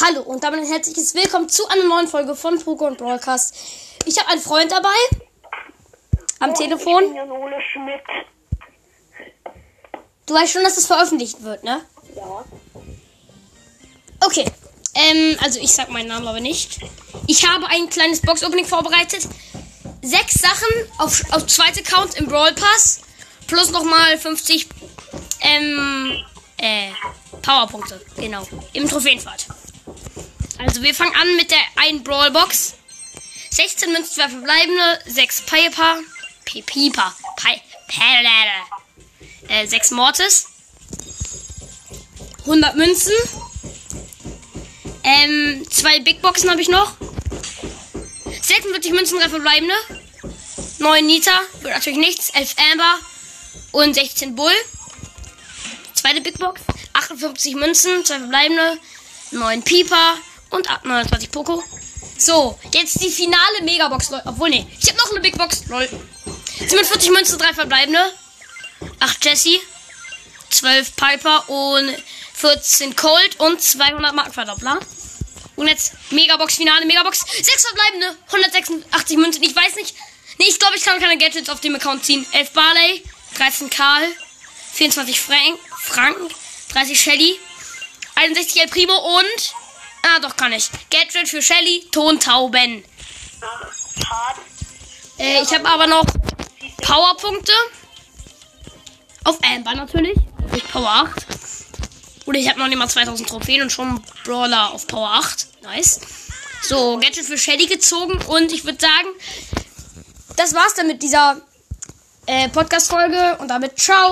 Hallo und damit ein herzliches Willkommen zu einer neuen Folge von und Broadcast. Ich habe einen Freund dabei am Oh, Ich Telefon. bin Janole Schmidt. Du weißt schon, dass es veröffentlicht wird, ne? Ja. Okay. Ähm, also ich sag meinen Namen aber nicht. Ich habe ein kleines Box-Opening vorbereitet. Sechs Sachen auf, auf zweite Account im Brawl Pass. Plus nochmal 50 ähm, äh, Powerpunkte. Genau. Im Trophäenfahrt. Also wir fangen an mit der einen Brawl Box. 16 Münzen, 2 verbleibende, 6 Piper, Piper, Pi Pe- äh, 6 Mortis, 100 Münzen, ähm, zwei Big Boxen habe ich noch. 46 Münzen, 3 verbleibende. 9 Nita, wird natürlich nichts. 11 Amber und 16 Bull. Zweite Big Box. 58 Münzen, 2 verbleibende. 9 Pieper und 29 Poco. So, jetzt die finale Megabox, Leute. Obwohl, nee, ich habe noch eine Big Box. Lol. 47 Münzen, 3 verbleibende. 8 Jessie. 12 Piper und 14 Colt und 200 Markenverdoppler. Und jetzt Megabox, Finale, Megabox. 6 verbleibende, 186 Münzen. Ich weiß nicht. Nee, ich glaube, ich kann keine Gadgets auf dem Account ziehen. 11 Barley, 13 Karl, 24 Frank, Franken, 30 Shelly, 61 El Primo und. Ah, doch, kann ich. Gadget für Shelly, Tontauben. Äh, ich habe aber noch Powerpunkte. Auf Amber natürlich. Mit Power 8. Oder ich habe noch nicht mal 2000 Trophäen und schon Brawler auf Power 8. Nice. So, Gadget für Shelly gezogen. Und ich würde sagen, das war's dann mit dieser äh, Podcast-Folge. Und damit ciao.